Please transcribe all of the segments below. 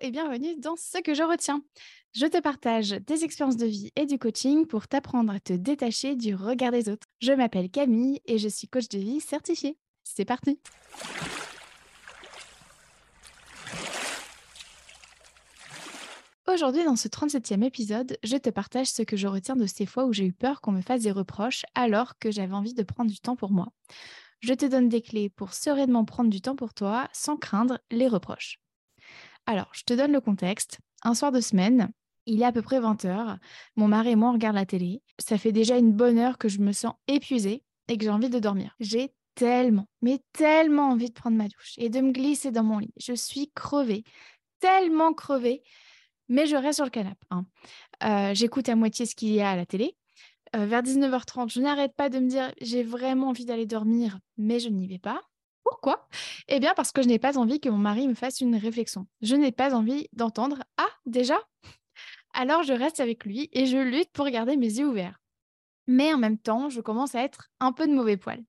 et bienvenue dans Ce que je retiens. Je te partage des expériences de vie et du coaching pour t'apprendre à te détacher du regard des autres. Je m'appelle Camille et je suis coach de vie certifiée. C'est parti Aujourd'hui, dans ce 37e épisode, je te partage ce que je retiens de ces fois où j'ai eu peur qu'on me fasse des reproches alors que j'avais envie de prendre du temps pour moi. Je te donne des clés pour sereinement prendre du temps pour toi sans craindre les reproches. Alors, je te donne le contexte. Un soir de semaine, il est à peu près 20h. Mon mari et moi, on regarde la télé. Ça fait déjà une bonne heure que je me sens épuisée et que j'ai envie de dormir. J'ai tellement, mais tellement envie de prendre ma douche et de me glisser dans mon lit. Je suis crevée, tellement crevée, mais je reste sur le canapé. Hein. Euh, j'écoute à moitié ce qu'il y a à la télé. Euh, vers 19h30, je n'arrête pas de me dire j'ai vraiment envie d'aller dormir, mais je n'y vais pas. Pourquoi? Eh bien parce que je n'ai pas envie que mon mari me fasse une réflexion. Je n'ai pas envie d'entendre Ah, déjà Alors je reste avec lui et je lutte pour garder mes yeux ouverts. Mais en même temps, je commence à être un peu de mauvais poil.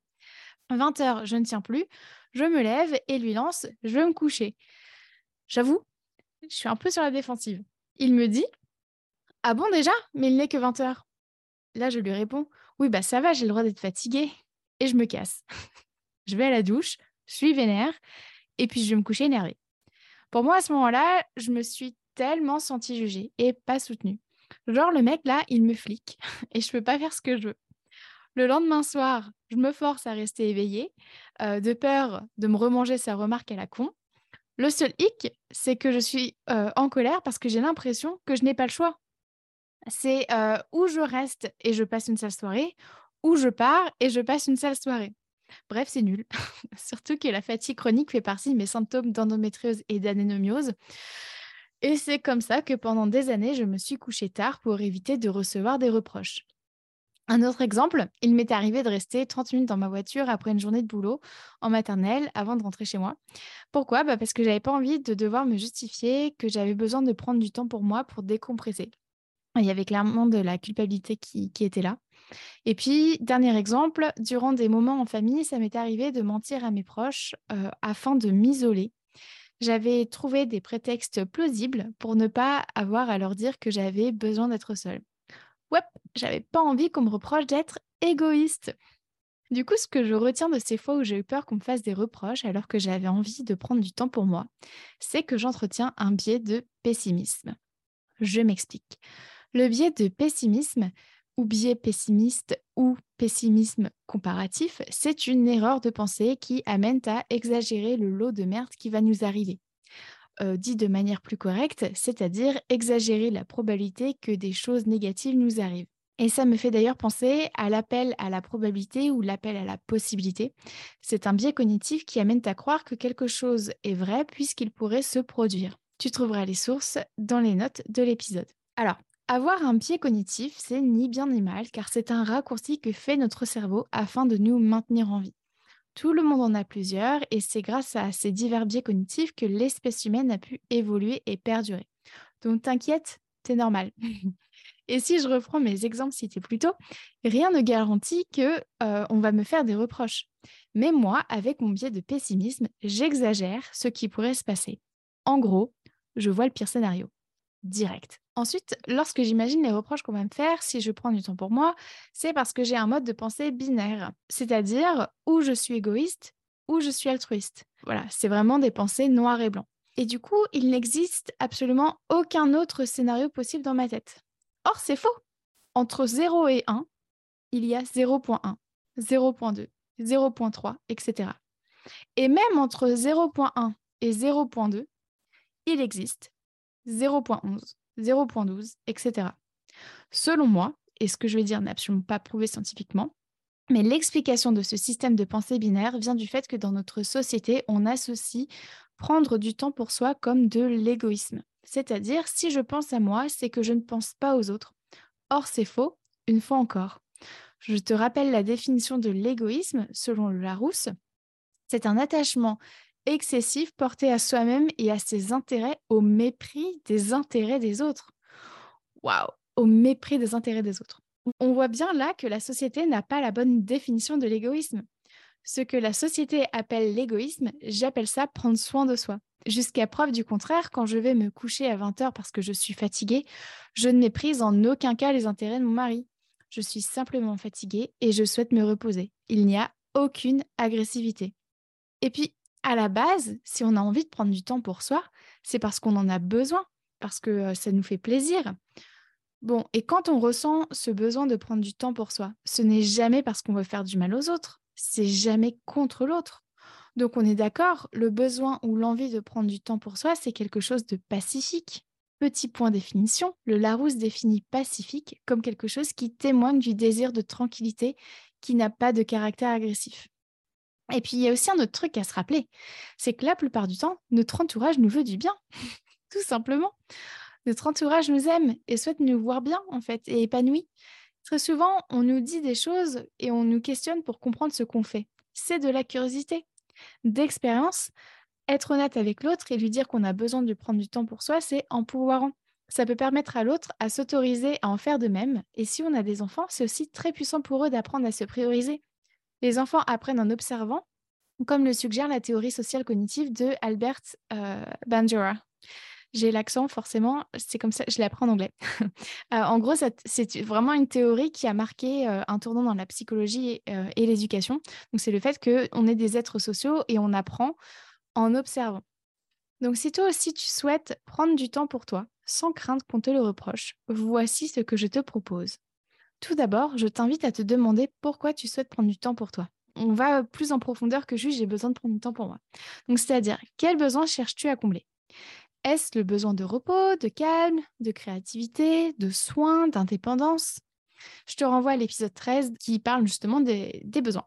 20h, je ne tiens plus, je me lève et lui lance Je veux me coucher. J'avoue, je suis un peu sur la défensive. Il me dit Ah bon déjà Mais il n'est que 20h. Là, je lui réponds Oui, bah ça va, j'ai le droit d'être fatiguée. Et je me casse. je vais à la douche, je suis vénère, et puis je vais me coucher énervée. Pour moi, à ce moment-là, je me suis tellement sentie jugée et pas soutenue. Genre, le mec, là, il me flique et je peux pas faire ce que je veux. Le lendemain soir, je me force à rester éveillée, euh, de peur de me remanger sa remarque à la con. Le seul hic, c'est que je suis euh, en colère parce que j'ai l'impression que je n'ai pas le choix c'est où je reste et je passe une sale soirée, ou je pars et je passe une sale soirée. Bref, c'est nul. Surtout que la fatigue chronique fait partie de mes symptômes d'endométriose et d'anénomiose. Et c'est comme ça que pendant des années, je me suis couchée tard pour éviter de recevoir des reproches. Un autre exemple, il m'est arrivé de rester 30 minutes dans ma voiture après une journée de boulot en maternelle avant de rentrer chez moi. Pourquoi? Bah Parce que j'avais pas envie de devoir me justifier que j'avais besoin de prendre du temps pour moi pour décompresser. Il y avait clairement de la culpabilité qui, était là. Et puis, dernier exemple, durant des moments en famille, ça m'est arrivé de mentir à mes proches euh, afin de m'isoler. J'avais trouvé des prétextes plausibles pour ne pas avoir à leur dire que j'avais besoin d'être seule. Ouais, j'avais pas envie qu'on me reproche d'être égoïste. Du coup, ce que je retiens de ces fois où j'ai eu peur qu'on me fasse des reproches alors que j'avais envie de prendre du temps pour moi, c'est que j'entretiens un biais de pessimisme. Je m'explique. Le biais de pessimisme ou biais pessimiste ou pessimisme comparatif, c'est une erreur de pensée qui amène à exagérer le lot de merde qui va nous arriver. Euh, dit de manière plus correcte, c'est-à-dire exagérer la probabilité que des choses négatives nous arrivent. Et ça me fait d'ailleurs penser à l'appel à la probabilité ou l'appel à la possibilité. C'est un biais cognitif qui amène à croire que quelque chose est vrai puisqu'il pourrait se produire. Tu trouveras les sources dans les notes de l'épisode. Alors, avoir un biais cognitif, c'est ni bien ni mal, car c'est un raccourci que fait notre cerveau afin de nous maintenir en vie. Tout le monde en a plusieurs, et c'est grâce à ces divers biais cognitifs que l'espèce humaine a pu évoluer et perdurer. Donc t'inquiète, c'est normal. et si je reprends mes exemples cités plus tôt, rien ne garantit que euh, on va me faire des reproches. Mais moi, avec mon biais de pessimisme, j'exagère ce qui pourrait se passer. En gros, je vois le pire scénario direct. Ensuite, lorsque j'imagine les reproches qu'on va me faire si je prends du temps pour moi, c'est parce que j'ai un mode de pensée binaire, c'est-à-dire où je suis égoïste, ou je suis altruiste. Voilà, c'est vraiment des pensées noires et blancs. Et du coup, il n'existe absolument aucun autre scénario possible dans ma tête. Or, c'est faux. Entre 0 et 1, il y a 0.1, 0.2, 0.3, etc. Et même entre 0.1 et 0.2, il existe 0.11, 0.12, etc. Selon moi, et ce que je vais dire n'est absolument pas prouvé scientifiquement, mais l'explication de ce système de pensée binaire vient du fait que dans notre société, on associe prendre du temps pour soi comme de l'égoïsme. C'est-à-dire, si je pense à moi, c'est que je ne pense pas aux autres. Or, c'est faux, une fois encore. Je te rappelle la définition de l'égoïsme selon Larousse. C'est un attachement excessif porté à soi-même et à ses intérêts au mépris des intérêts des autres. Waouh, au mépris des intérêts des autres. On voit bien là que la société n'a pas la bonne définition de l'égoïsme. Ce que la société appelle l'égoïsme, j'appelle ça prendre soin de soi. Jusqu'à preuve du contraire, quand je vais me coucher à 20h parce que je suis fatiguée, je ne méprise en aucun cas les intérêts de mon mari. Je suis simplement fatiguée et je souhaite me reposer. Il n'y a aucune agressivité. Et puis, à la base, si on a envie de prendre du temps pour soi, c'est parce qu'on en a besoin, parce que ça nous fait plaisir. Bon, et quand on ressent ce besoin de prendre du temps pour soi, ce n'est jamais parce qu'on veut faire du mal aux autres, c'est jamais contre l'autre. Donc on est d'accord, le besoin ou l'envie de prendre du temps pour soi, c'est quelque chose de pacifique. Petit point définition, le Larousse définit pacifique comme quelque chose qui témoigne du désir de tranquillité qui n'a pas de caractère agressif. Et puis il y a aussi un autre truc à se rappeler, c'est que la plupart du temps, notre entourage nous veut du bien, tout simplement notre entourage nous aime et souhaite nous voir bien, en fait, et épanouis. Très souvent, on nous dit des choses et on nous questionne pour comprendre ce qu'on fait. C'est de la curiosité. D'expérience, être honnête avec l'autre et lui dire qu'on a besoin de prendre du temps pour soi, c'est empouvoirant. Ça peut permettre à l'autre à s'autoriser à en faire de même. Et si on a des enfants, c'est aussi très puissant pour eux d'apprendre à se prioriser. Les enfants apprennent en observant, comme le suggère la théorie sociale cognitive de Albert euh, Bandura j'ai l'accent forcément, c'est comme ça, je l'apprends en anglais. Euh, en gros, c'est vraiment une théorie qui a marqué euh, un tournant dans la psychologie et, l'éducation. Donc, c'est le fait qu'on est des êtres sociaux et on apprend en observant. Donc, si toi aussi tu souhaites prendre du temps pour toi, sans crainte qu'on te le reproche, voici ce que je te propose. Tout d'abord, je t'invite à te demander pourquoi tu souhaites prendre du temps pour toi. On va plus en profondeur que juste j'ai besoin de prendre du temps pour moi. Donc, c'est-à-dire, quel besoin cherches-tu à combler? Est-ce le besoin de repos, de calme, de créativité, de soins, d'indépendance? Je te renvoie à l'épisode 13 qui parle justement des, besoins.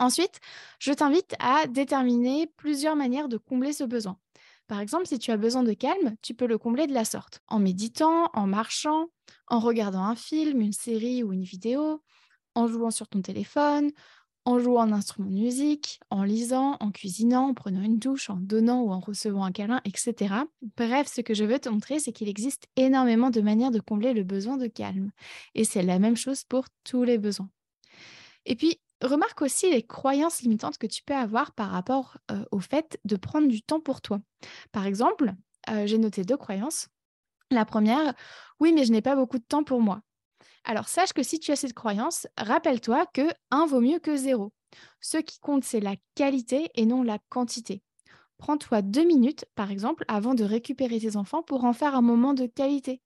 Ensuite, je t'invite à déterminer plusieurs manières de combler ce besoin. Par exemple, si tu as besoin de calme, tu peux le combler de la sorte, en méditant, en marchant, en regardant un film, une série ou une vidéo, en jouant sur ton téléphone, en jouant un instrument de musique, en lisant, en cuisinant, en prenant une douche, en donnant ou en recevant un câlin, etc. Bref, ce que je veux te montrer, c'est qu'il existe énormément de manières de combler le besoin de calme. Et c'est la même chose pour tous les besoins. Et puis, remarque aussi les croyances limitantes que tu peux avoir par rapport au fait de prendre du temps pour toi. Par exemple, j'ai noté deux croyances. La première, oui, mais je n'ai pas beaucoup de temps pour moi. Alors sache que si tu as cette croyance, rappelle-toi que 1 vaut mieux que 0. Ce qui compte, c'est la qualité et non la quantité. Prends-toi deux minutes, par exemple, avant de récupérer tes enfants pour en faire un moment de qualité.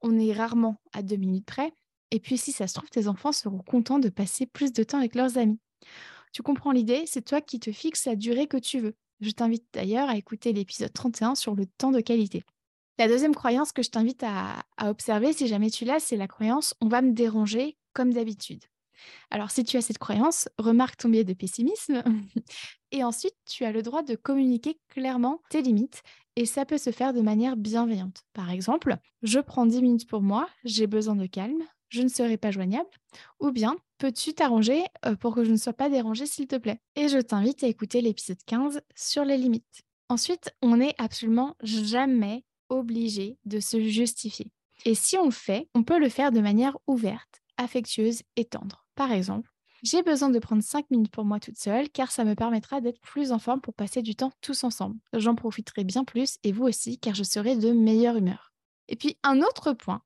On est rarement à deux minutes près. Et puis, si ça se trouve, tes enfants seront contents de passer plus de temps avec leurs amis. Tu comprends l'idée C'est toi qui te fixes la durée que tu veux. Je t'invite d'ailleurs à écouter l'épisode 31 sur le temps de qualité. La deuxième croyance que je t'invite à, observer, si jamais tu l'as, c'est la croyance on va me déranger comme d'habitude. Alors, si tu as cette croyance, remarque ton biais de pessimisme. et ensuite, tu as le droit de communiquer clairement tes limites. Et ça peut se faire de manière bienveillante. Par exemple, je prends 10 minutes pour moi, j'ai besoin de calme, je ne serai pas joignable. Ou bien, peux-tu t'arranger euh, pour que je ne sois pas dérangée, s'il te plaît? Et je t'invite à écouter l'épisode 15 sur les limites. Ensuite, on n'est absolument jamais obligé de se justifier. Et si on le fait, on peut le faire de manière ouverte, affectueuse et tendre. Par exemple, j'ai besoin de prendre 5 minutes pour moi toute seule car ça me permettra d'être plus en forme pour passer du temps tous ensemble. J'en profiterai bien plus et vous aussi car je serai de meilleure humeur. Et puis un autre point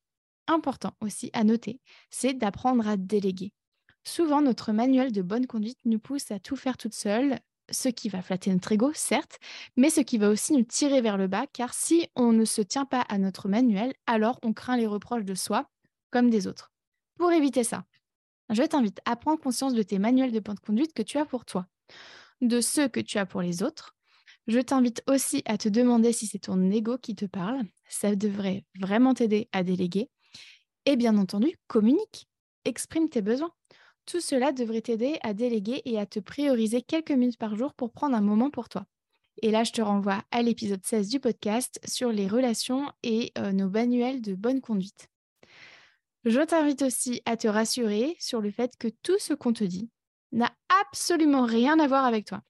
important aussi à noter, c'est d'apprendre à déléguer. Souvent, notre manuel de bonne conduite nous pousse à tout faire toute seule, ce qui va flatter notre ego, certes, mais ce qui va aussi nous tirer vers le bas, car si on ne se tient pas à notre manuel, alors on craint les reproches de soi comme des autres. Pour éviter ça, je t'invite à prendre conscience de tes manuels de de conduite que tu as pour toi, de ceux que tu as pour les autres. Je t'invite aussi à te demander si c'est ton ego qui te parle. Ça devrait vraiment t'aider à déléguer. Et bien entendu, communique, exprime tes besoins. Tout cela devrait t'aider à déléguer et à te prioriser quelques minutes par jour pour prendre un moment pour toi. Et là, je te renvoie à l'épisode 16 du podcast sur les relations et euh, nos manuels de bonne conduite. Je t'invite aussi à te rassurer sur le fait que tout ce qu'on te dit n'a absolument rien à voir avec toi.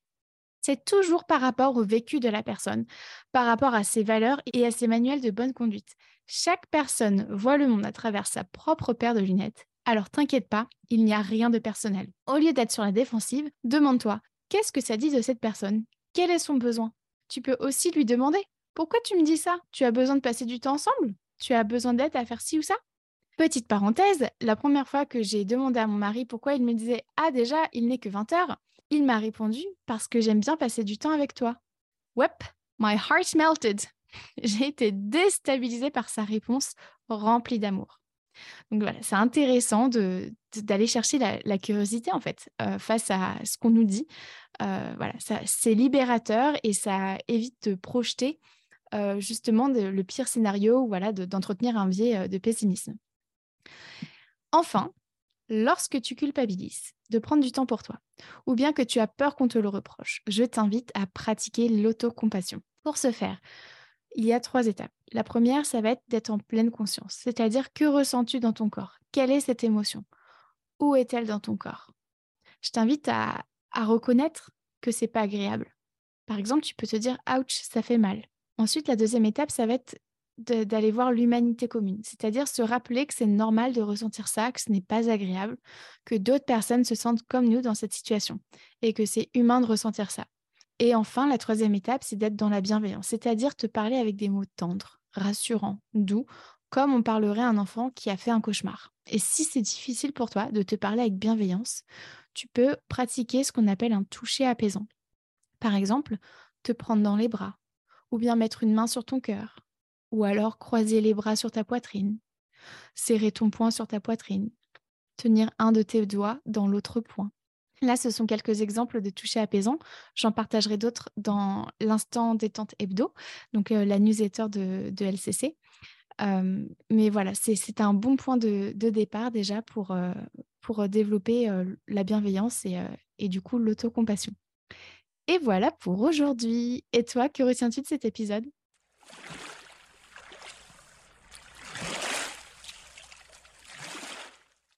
C'est toujours par rapport au vécu de la personne, par rapport à ses valeurs et à ses manuels de bonne conduite. Chaque personne voit le monde à travers sa propre paire de lunettes. Alors t'inquiète pas, il n'y a rien de personnel. Au lieu d'être sur la défensive, demande-toi, qu'est-ce que ça dit de cette personne? Quel est son besoin? Tu peux aussi lui demander Pourquoi tu me dis ça? Tu as besoin de passer du temps ensemble? Tu as besoin d'aide à faire ci ou ça? Petite parenthèse, la première fois que j'ai demandé à mon mari pourquoi il me disait Ah, déjà, il n'est que 20 heures, il m'a répondu Parce que j'aime bien passer du temps avec toi. Wep, my heart melted. J'ai été déstabilisée par sa réponse remplie d'amour. Donc voilà, c'est intéressant d'aller chercher la, curiosité en fait euh, face à ce qu'on nous dit. Euh, voilà, c'est libérateur et ça évite de projeter euh, justement le pire scénario, voilà, d'entretenir un biais de pessimisme. Enfin, lorsque tu culpabilises de prendre du temps pour toi, ou bien que tu as peur qu'on te le reproche, je t'invite à pratiquer l'autocompassion. Pour ce faire, il y a trois étapes. La première, ça va être d'être en pleine conscience, c'est-à-dire que ressens-tu dans ton corps? Quelle est cette émotion? Où est-elle dans ton corps? Je t'invite à, reconnaître que c'est pas agréable. Par exemple, tu peux te dire ouch, ça fait mal. Ensuite, la deuxième étape, ça va être d'aller voir l'humanité commune, c'est-à-dire se rappeler que c'est normal de ressentir ça, que ce n'est pas agréable, que d'autres personnes se sentent comme nous dans cette situation et que c'est humain de ressentir ça. Et enfin, la troisième étape, c'est d'être dans la bienveillance, c'est-à-dire te parler avec des mots tendres, rassurants, doux, comme on parlerait à un enfant qui a fait un cauchemar. Et si c'est difficile pour toi de te parler avec bienveillance, tu peux pratiquer ce qu'on appelle un toucher apaisant. Par exemple, te prendre dans les bras, ou bien mettre une main sur ton cœur, ou alors croiser les bras sur ta poitrine, serrer ton poing sur ta poitrine, tenir un de tes doigts dans l'autre poing. Là, ce sont quelques exemples de toucher apaisant. J'en partagerai d'autres dans l'instant détente hebdo, donc euh, la newsletter de, LCC. Euh, mais voilà, c'est un bon point de, départ déjà pour, euh, pour développer la bienveillance et du coup l'autocompassion. Et voilà pour aujourd'hui. Et toi, que retiens-tu de cet épisode?